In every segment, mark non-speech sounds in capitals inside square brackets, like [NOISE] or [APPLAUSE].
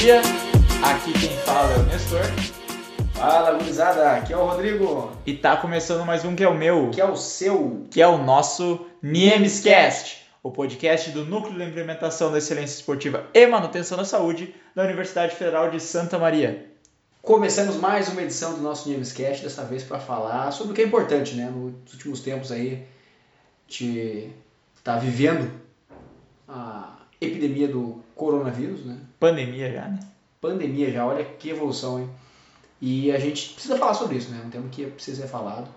dia, aqui quem fala é o Nestor. Fala, gurizada, aqui é o Rodrigo. E tá começando mais um que é o meu, Que é o seu. que é o nosso Niemescast, o podcast do Núcleo de Implementação da Excelência Esportiva e Manutenção da Saúde da Universidade Federal de Santa Maria. Começamos mais uma edição do nosso Newscast, dessa vez para falar sobre o que é importante, né? Nos últimos tempos aí, a gente tá vivendo a epidemia do coronavírus, né? Pandemia já, né? Pandemia já, olha que evolução, hein? E a gente precisa falar sobre isso, né? Um tema que precisa ser falado.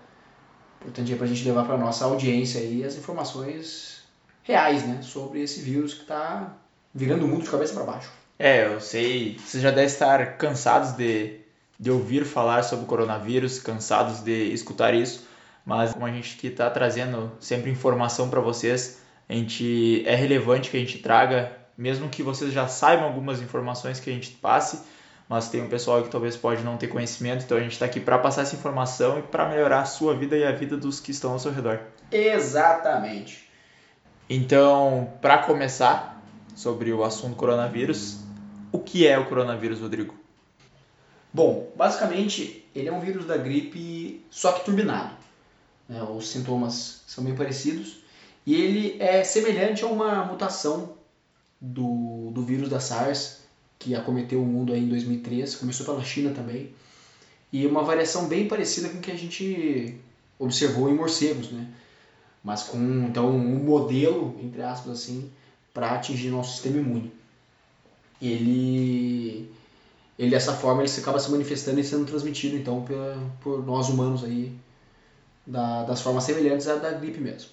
Importante é pra gente levar pra nossa audiência aí as informações reais, né? Sobre esse vírus que tá virando o mundo de cabeça para baixo. É, eu sei, vocês já devem estar cansados de, de ouvir falar sobre o coronavírus, cansados de escutar isso, mas como a gente que está trazendo sempre informação para vocês, a gente é relevante que a gente traga, mesmo que vocês já saibam algumas informações que a gente passe, mas tem um pessoal que talvez pode não ter conhecimento, então a gente está aqui para passar essa informação e para melhorar a sua vida e a vida dos que estão ao seu redor. Exatamente. Então, para começar sobre o assunto coronavírus, o que é o coronavírus, Rodrigo? Bom, basicamente ele é um vírus da gripe, só que turbinado. né? Os sintomas são bem parecidos e ele é semelhante a uma mutação do, do vírus da SARS que acometeu o mundo aí em 2003, começou pela China também, e uma variação bem parecida com o que a gente observou em morcegos, né? Mas com então um modelo, entre aspas assim, para atingir nosso sistema imune. Ele ele dessa forma ele se acaba se manifestando e sendo transmitido então pela, por nós humanos aí da, das formas semelhantes à da gripe mesmo.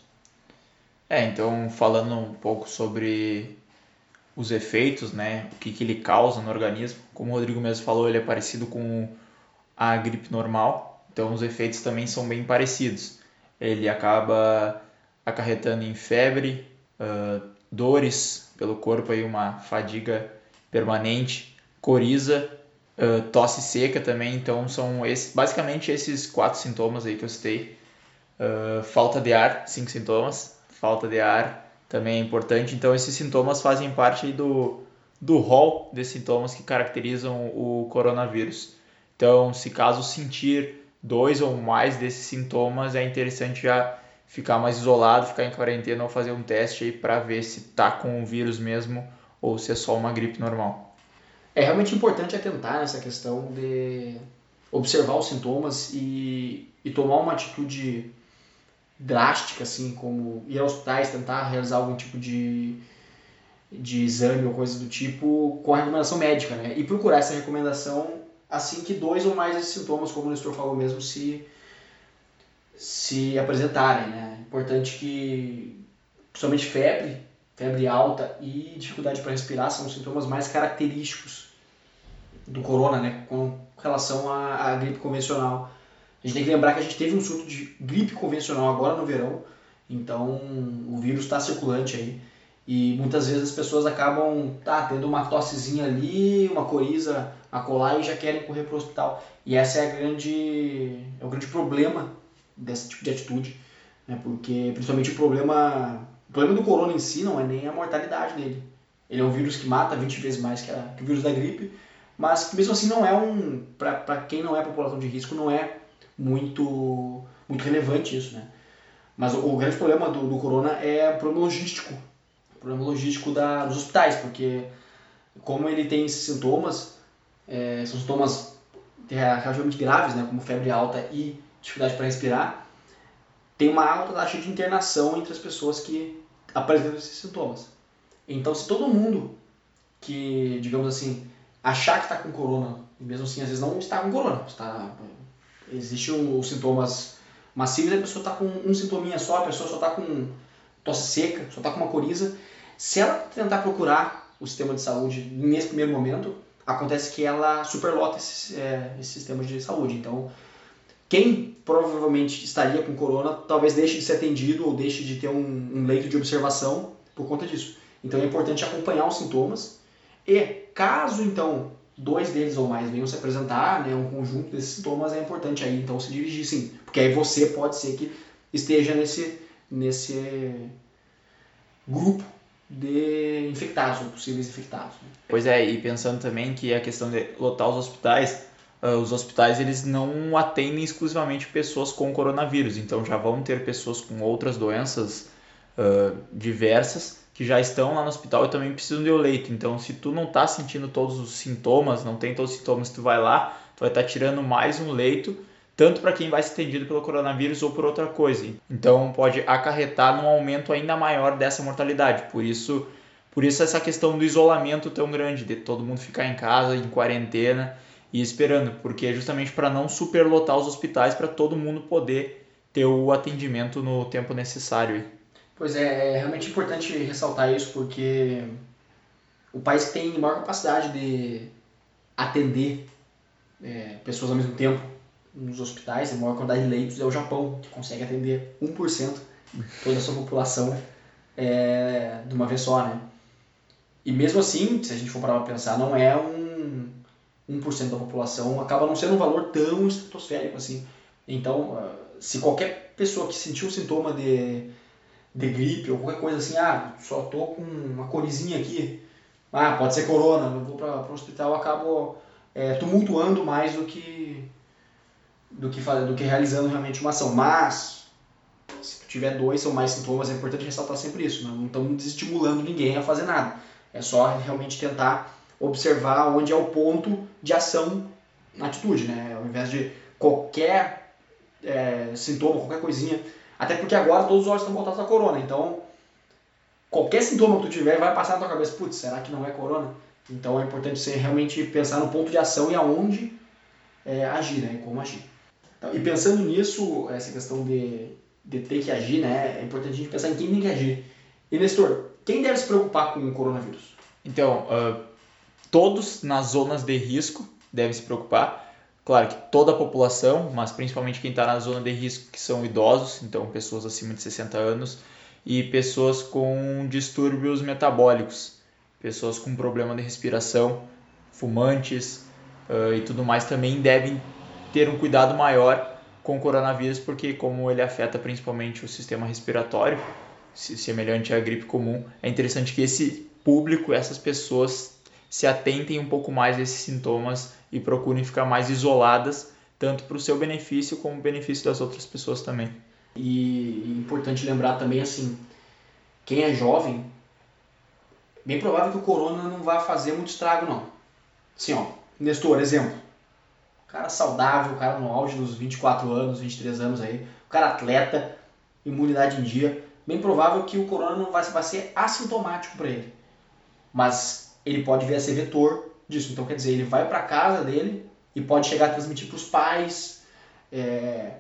É, então falando um pouco sobre os efeitos, né, o que, que ele causa no organismo, como o Rodrigo mesmo falou, ele é parecido com a gripe normal, então os efeitos também são bem parecidos. Ele acaba acarretando em febre, uh, dores pelo corpo, aí uma fadiga permanente, coriza, uh, tosse seca também, então são esses, basicamente esses quatro sintomas aí que eu citei. Uh, falta de ar, cinco sintomas, falta de ar também é importante. Então, esses sintomas fazem parte do, do rol de sintomas que caracterizam o coronavírus. Então, se caso sentir dois ou mais desses sintomas, é interessante já ficar mais isolado, ficar em quarentena ou fazer um teste aí para ver se tá com o vírus mesmo ou se é só uma gripe normal. É realmente importante atentar nessa questão de observar os sintomas e, e tomar uma atitude drástica, assim, como ir aos hospitais, tentar realizar algum tipo de, de exame ou coisa do tipo com a recomendação médica, né? E procurar essa recomendação assim que dois ou mais desses sintomas, como o Nestor falou mesmo, se, se apresentarem, né? Importante que, principalmente febre, febre alta e dificuldade para respirar são os sintomas mais característicos do corona, né? Com relação à, à gripe convencional. A gente tem que lembrar que a gente teve um surto de gripe convencional agora no verão, então o vírus está circulante aí. E muitas vezes as pessoas acabam tá, tendo uma tossezinha ali, uma coriza a colar e já querem correr para o hospital. E essa é, a grande, é o grande problema desse tipo de atitude, né? porque principalmente o problema, o problema do corona em si não é nem a mortalidade dele. Ele é um vírus que mata 20 vezes mais que, a, que o vírus da gripe, mas mesmo assim não é um, para quem não é população de risco, não é muito, muito relevante isso, né? Mas o, o grande problema do, do corona é o problema logístico, o problema logístico da, dos hospitais, porque como ele tem esses sintomas, é, são sintomas relativamente graves, né, como febre alta e dificuldade para respirar, tem uma alta taxa de internação entre as pessoas que apresentam esses sintomas. Então, se todo mundo que, digamos assim, achar que está com corona, e mesmo assim às vezes não está com corona, está Existem os sintomas massivos a pessoa está com um sintominha só, a pessoa só está com tosse seca, só está com uma coriza. Se ela tentar procurar o sistema de saúde nesse primeiro momento, acontece que ela superlota esse, é, esse sistema de saúde. Então, quem provavelmente estaria com corona talvez deixe de ser atendido ou deixe de ter um, um leito de observação por conta disso. Então é importante acompanhar os sintomas e caso então dois deles ou mais venham se apresentar, né, um conjunto desses sintomas, é importante aí então se dirigir sim, porque aí você pode ser que esteja nesse, nesse grupo de infectados ou possíveis infectados. Né? Pois é, e pensando também que a questão de lotar os hospitais, uh, os hospitais eles não atendem exclusivamente pessoas com coronavírus, então já vão ter pessoas com outras doenças uh, diversas que já estão lá no hospital e também precisam de um leito. Então, se tu não está sentindo todos os sintomas, não tem todos os sintomas, tu vai lá, tu vai estar tá tirando mais um leito, tanto para quem vai ser atendido pelo coronavírus ou por outra coisa. Então, pode acarretar num aumento ainda maior dessa mortalidade. Por isso, por isso essa questão do isolamento tão grande, de todo mundo ficar em casa, em quarentena e esperando, porque é justamente para não superlotar os hospitais para todo mundo poder ter o atendimento no tempo necessário. Pois é, é realmente importante ressaltar isso porque o país que tem maior capacidade de atender é, pessoas ao mesmo tempo nos hospitais, a maior quantidade de leitos é o Japão, que consegue atender 1% toda a sua população é, de uma vez só, né? E mesmo assim, se a gente for parar para pensar, não é um 1% da população, acaba não sendo um valor tão estratosférico assim. Então, ah, se qualquer pessoa que sentiu sintoma de de gripe ou qualquer coisa assim, ah, só tô com uma corizinha aqui, ah, pode ser corona, não vou para o hospital, acabo é, tumultuando mais do que, do que do que realizando realmente uma ação. Mas, se tiver dois ou mais sintomas, é importante ressaltar sempre isso, né? não estamos desestimulando ninguém a fazer nada. É só realmente tentar observar onde é o ponto de ação na atitude, né? Ao invés de qualquer é, sintoma, qualquer coisinha até porque agora todos os olhos estão voltados à corona. Então, qualquer sintoma que tu tiver vai passar na tua cabeça, putz, será que não é corona? Então é importante você realmente pensar no ponto de ação e aonde é, agir, né? E como agir. Então, e pensando nisso, essa questão de, de ter que agir, né? É importante a gente pensar em quem tem que agir. E Nestor, quem deve se preocupar com o coronavírus? Então, uh, todos nas zonas de risco devem se preocupar. Claro que toda a população, mas principalmente quem está na zona de risco, que são idosos, então pessoas acima de 60 anos, e pessoas com distúrbios metabólicos, pessoas com problema de respiração, fumantes uh, e tudo mais também devem ter um cuidado maior com o coronavírus, porque como ele afeta principalmente o sistema respiratório, semelhante à gripe comum, é interessante que esse público, essas pessoas se atentem um pouco mais a esses sintomas e procurem ficar mais isoladas, tanto para o seu benefício como o benefício das outras pessoas também. E importante lembrar também assim, quem é jovem, bem provável que o corona não vá fazer muito estrago não. Assim, ó, Nestor, exemplo. cara saudável, cara no auge dos 24 anos, 23 anos aí, o cara atleta, imunidade em dia, bem provável que o corona não vai, ser assintomático para ele. Mas ele pode vir a ser vetor disso. Então, quer dizer, ele vai para casa dele e pode chegar a transmitir para os pais, é,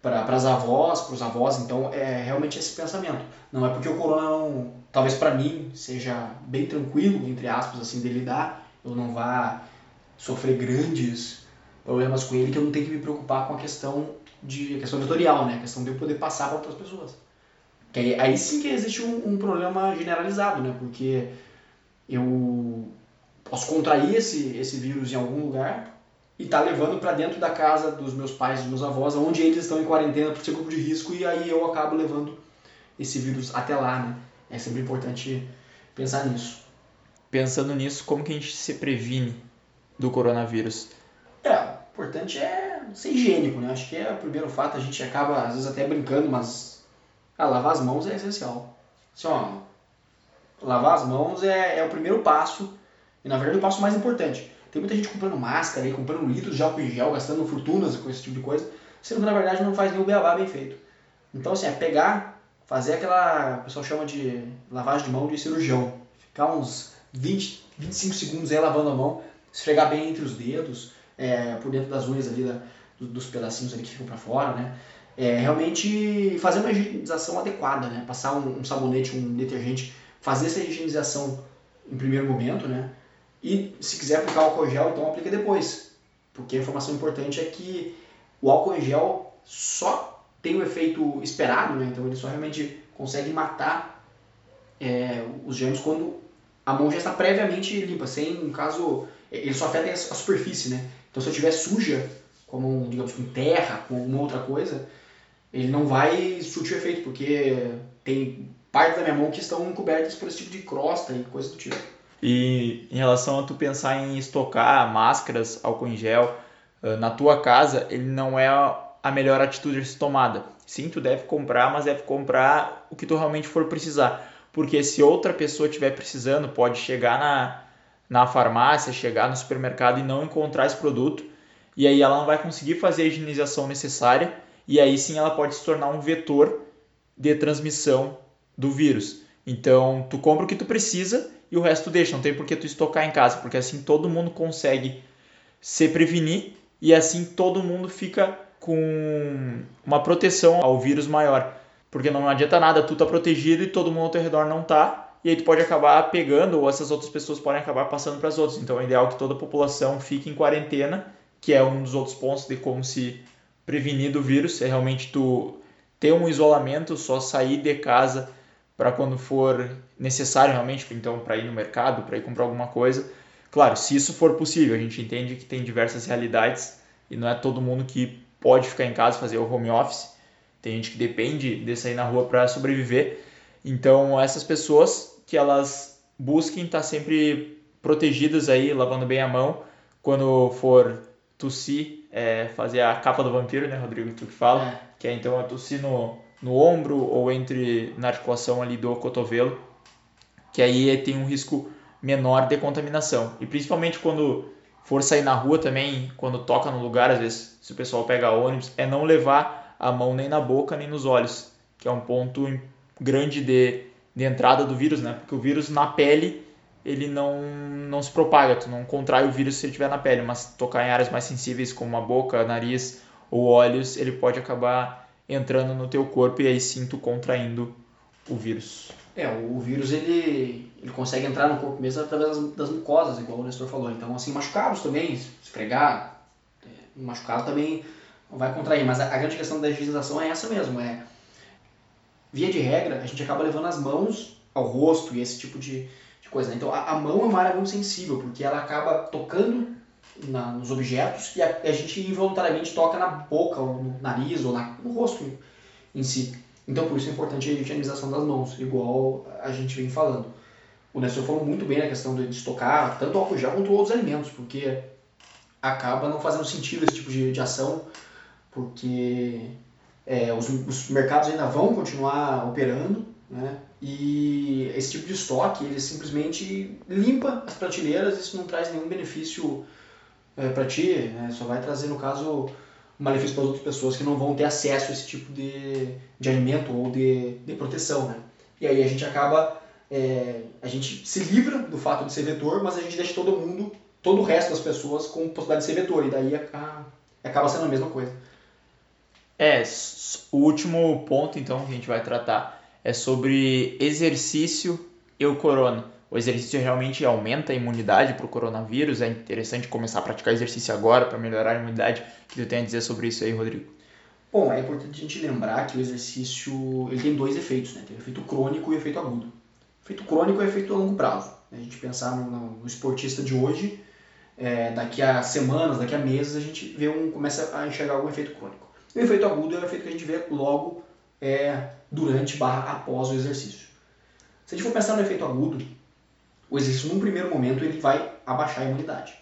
para as avós, para os avós. Então, é realmente esse pensamento. Não é porque o corona não, talvez para mim seja bem tranquilo, entre aspas, assim, de lidar, eu não vá sofrer grandes problemas com ele, que eu não tenho que me preocupar com a questão de a questão vetorial, né? A questão de eu poder passar para outras pessoas. Que aí, aí sim que existe um, um problema generalizado, né? Porque eu posso contrair esse, esse vírus em algum lugar e tá levando para dentro da casa dos meus pais, dos meus avós, onde eles estão em quarentena por ser grupo de risco e aí eu acabo levando esse vírus até lá, né? É sempre importante pensar nisso. Pensando nisso, como que a gente se previne do coronavírus? É, o importante é ser higiênico, né? Acho que é o primeiro fato, a gente acaba às vezes até brincando, mas ah, lavar as mãos é essencial. Assim, ó, lavar as mãos é, é o primeiro passo, e na verdade o passo mais importante. Tem muita gente comprando máscara e comprando litros de álcool em gel, gastando fortunas com esse tipo de coisa, sendo que na verdade não faz nenhum beabá bem feito. Então assim, é pegar, fazer aquela, o pessoal chama de lavagem de mão de cirurgião. Ficar uns 20, 25 segundos aí lavando a mão, esfregar bem entre os dedos, é, por dentro das unhas ali, da, dos pedacinhos ali que ficam para fora, né? É, realmente fazer uma higienização adequada, né? Passar um, um sabonete, um detergente fazer essa higienização em primeiro momento, né? E se quiser aplicar álcool gel, então aplica depois. Porque a informação importante é que o álcool gel só tem o efeito esperado, né? Então ele só realmente consegue matar é, os germes quando a mão já está previamente limpa, sem, no caso, ele só afeta a superfície, né? Então se eu estiver suja, como, digamos, com terra, com alguma outra coisa, ele não vai surtir efeito, porque tem partes da minha mão que estão cobertas por esse tipo de crosta e coisa do tipo. E em relação a tu pensar em estocar máscaras, álcool em gel na tua casa, ele não é a melhor atitude a ser tomada. Sim, tu deve comprar, mas deve comprar o que tu realmente for precisar. Porque se outra pessoa estiver precisando, pode chegar na, na farmácia, chegar no supermercado e não encontrar esse produto. E aí ela não vai conseguir fazer a higienização necessária. E aí sim ela pode se tornar um vetor de transmissão do vírus. Então, tu compra o que tu precisa e o resto deixa. Não tem por que tu estocar em casa, porque assim todo mundo consegue se prevenir e assim todo mundo fica com uma proteção ao vírus maior. Porque não adianta nada tu tá protegido e todo mundo ao teu redor não tá, e aí tu pode acabar pegando ou essas outras pessoas podem acabar passando para as outras. Então é ideal que toda a população fique em quarentena, que é um dos outros pontos de como se prevenir do vírus, é realmente tu ter um isolamento, só sair de casa para quando for necessário realmente, então para ir no mercado, para ir comprar alguma coisa. Claro, se isso for possível, a gente entende que tem diversas realidades e não é todo mundo que pode ficar em casa fazer o home office. Tem gente que depende de sair na rua para sobreviver. Então, essas pessoas que elas busquem estar tá sempre protegidas aí, lavando bem a mão, quando for tossir, é, fazer a capa do vampiro, né, Rodrigo? Tu que fala, é. que é então a tossir no, no ombro ou entre na articulação ali do cotovelo, que aí tem um risco menor de contaminação. E principalmente quando for sair na rua também, quando toca no lugar, às vezes, se o pessoal pega ônibus, é não levar a mão nem na boca nem nos olhos, que é um ponto grande de, de entrada do vírus, né? Porque o vírus na pele ele não, não se propaga, tu não contrai o vírus se ele estiver na pele, mas tocar em áreas mais sensíveis como a boca, nariz ou olhos, ele pode acabar entrando no teu corpo e aí sim tu contraindo o vírus. É, o vírus ele, ele consegue entrar no corpo mesmo através das, das mucosas, igual o Nestor falou. Então, assim, machucados também, esfregar, é, machucado também vai contrair. Mas a, a grande questão da higienização é essa mesmo, é via de regra, a gente acaba levando as mãos ao rosto e esse tipo de, de coisa. Né? Então, a, a, mão é uma área muito sensível, porque ela acaba tocando na, nos objetos e a, a, gente involuntariamente toca na boca, ou no nariz, ou na, no rosto em, si. Então, por isso é importante a higienização das mãos, igual a gente vem falando. O Nestor falou muito bem na questão de estocar tanto álcool gel quanto outros alimentos, porque acaba não fazendo sentido esse tipo de, de ação porque é, os, os, mercados ainda vão continuar operando, né? E esse tipo de estoque, ele simplesmente limpa as prateleiras, isso não traz nenhum benefício é, para ti, né? Só vai trazer, no caso, malefício para as outras pessoas que não vão ter acesso a esse tipo de, de alimento ou de, de proteção, né? E aí a gente acaba, é, a gente se livra do fato de ser vetor, mas a gente deixa todo mundo, todo o resto das pessoas com possibilidade de ser vetor, e daí a, a, acaba sendo a mesma coisa. É, o último ponto então que a gente vai tratar é sobre exercício e o corona. O exercício realmente aumenta a imunidade para o coronavírus. É interessante começar a praticar exercício agora para melhorar a imunidade. O que tu tem a dizer sobre isso aí, Rodrigo? Bom, é importante a gente lembrar que o exercício ele tem dois efeitos, né? Tem o efeito crônico e o efeito agudo. O efeito crônico é o efeito a longo prazo. A gente pensar no, no esportista de hoje, é, daqui a semanas, daqui a meses, a gente vê um, começa a enxergar algum efeito crônico. E o efeito agudo é o efeito que a gente vê logo é, durante barra após o exercício. Se a gente for pensar no efeito agudo, o exercício num primeiro momento ele vai abaixar a imunidade.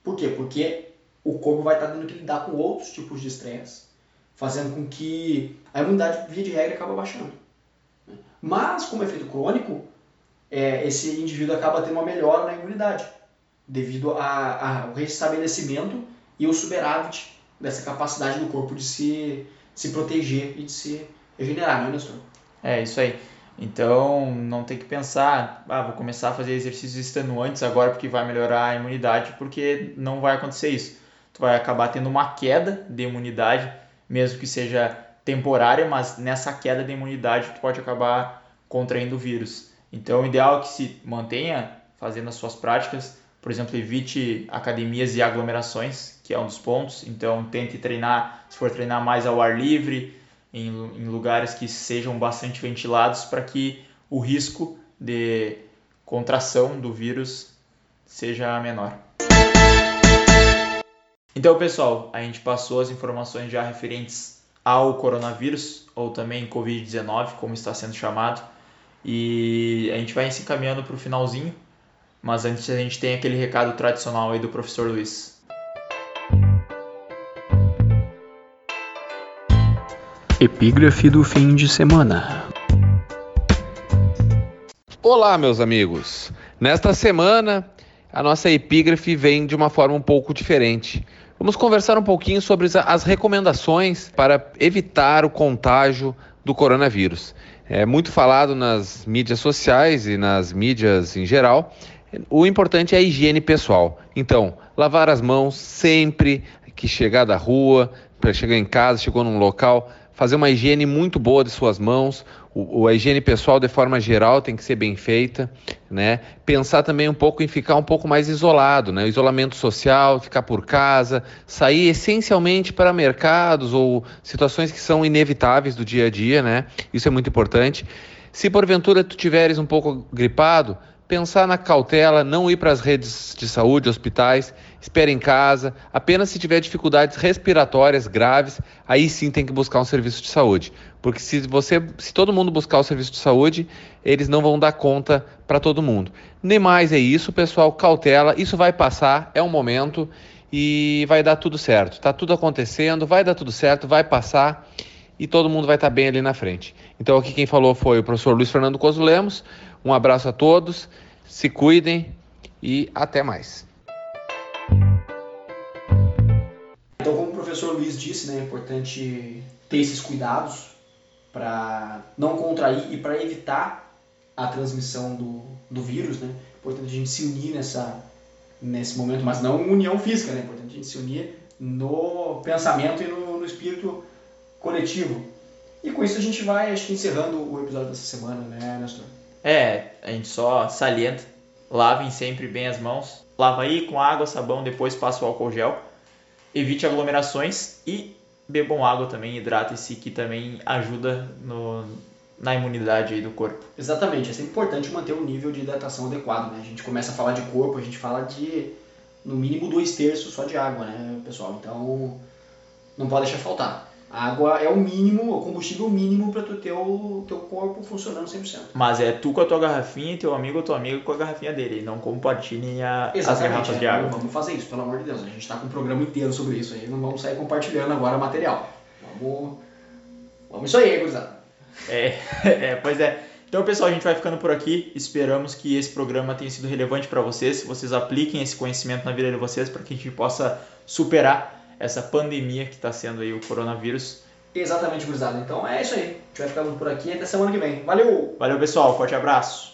Por quê? Porque o corpo vai estar tendo que lidar com outros tipos de estresse, fazendo com que a imunidade, via de regra, acabe baixando. Mas, como efeito crônico, é, esse indivíduo acaba tendo uma melhora na imunidade, devido ao restabelecimento e o superávit dessa capacidade do corpo de se, se proteger e de se regenerar, não é, Nestor? É, isso aí. Então, não tem que pensar, ah, vou começar a fazer exercícios extenuantes agora porque vai melhorar a imunidade, porque não vai acontecer isso. Tu vai acabar tendo uma queda de imunidade, mesmo que seja temporária, mas nessa queda de imunidade tu pode acabar contraindo o vírus. Então, o ideal é que se mantenha fazendo as suas práticas, por exemplo, evite academias e aglomerações, que é um dos pontos. Então, tente treinar, se for treinar mais ao ar livre, em, em lugares que sejam bastante ventilados, para que o risco de contração do vírus seja menor. Então, pessoal, a gente passou as informações já referentes ao coronavírus, ou também Covid-19, como está sendo chamado. E a gente vai se encaminhando para o finalzinho, mas antes a gente tem aquele recado tradicional aí do professor Luiz. Epígrafe do fim de semana. Olá, meus amigos. Nesta semana, a nossa epígrafe vem de uma forma um pouco diferente. Vamos conversar um pouquinho sobre as recomendações para evitar o contágio do coronavírus. É muito falado nas mídias sociais e nas mídias em geral. O importante é a higiene pessoal. Então, lavar as mãos sempre que chegar da rua, chegar em casa, chegou num local, fazer uma higiene muito boa de suas mãos, o, a higiene pessoal de forma geral tem que ser bem feita, né? Pensar também um pouco em ficar um pouco mais isolado, né? Isolamento social, ficar por casa, sair essencialmente para mercados ou situações que são inevitáveis do dia a dia, né? Isso é muito importante. Se porventura tu tiveres um pouco gripado, pensar na cautela, não ir para as redes de saúde, hospitais, espere em casa. Apenas se tiver dificuldades respiratórias graves, aí sim tem que buscar um serviço de saúde. Porque se você, se todo mundo buscar o serviço de saúde, eles não vão dar conta para todo mundo. Nem mais é isso, pessoal, cautela, isso vai passar, é um momento e vai dar tudo certo. Tá tudo acontecendo, vai dar tudo certo, vai passar e todo mundo vai estar tá bem ali na frente. Então aqui quem falou foi o professor Luiz Fernando Coso Lemos. Um abraço a todos, se cuidem e até mais. Professor Luiz disse, né, é importante ter esses cuidados para não contrair e para evitar a transmissão do, do vírus, né? É importante a gente se unir nessa, nesse momento, mas não união física, né? É importante a gente se unir no pensamento e no, no espírito coletivo. E com isso a gente vai, acho que, encerrando o episódio dessa semana, né, Nestor? É, a gente só salienta, lavem sempre bem as mãos. Lava aí com água, sabão, depois passa o álcool gel. Evite aglomerações e bebam água também, hidratem-se, que também ajuda no, na imunidade do corpo. Exatamente, é sempre importante manter um nível de hidratação adequado, né? A gente começa a falar de corpo, a gente fala de no mínimo dois terços só de água, né, pessoal? Então não pode deixar faltar. A água é o mínimo, o combustível mínimo para tu ter o teu corpo funcionando 100%. Mas é tu com a tua garrafinha e teu amigo ou tua amiga com a garrafinha dele. Não compartilhem a, as garrafas é, de água. Vamos fazer isso, pelo amor de Deus. A gente está com um programa inteiro sobre isso aí. Não vamos sair compartilhando agora material. Vamos. Vamos isso aí, gurizada. É, [LAUGHS] é, pois é. Então, pessoal, a gente vai ficando por aqui. Esperamos que esse programa tenha sido relevante para vocês. Vocês apliquem esse conhecimento na vida de vocês para que a gente possa superar essa pandemia que está sendo aí o coronavírus. Exatamente, gurizada. Então é isso aí. A gente vai ficando por aqui até semana que vem. Valeu! Valeu, pessoal. Forte abraço.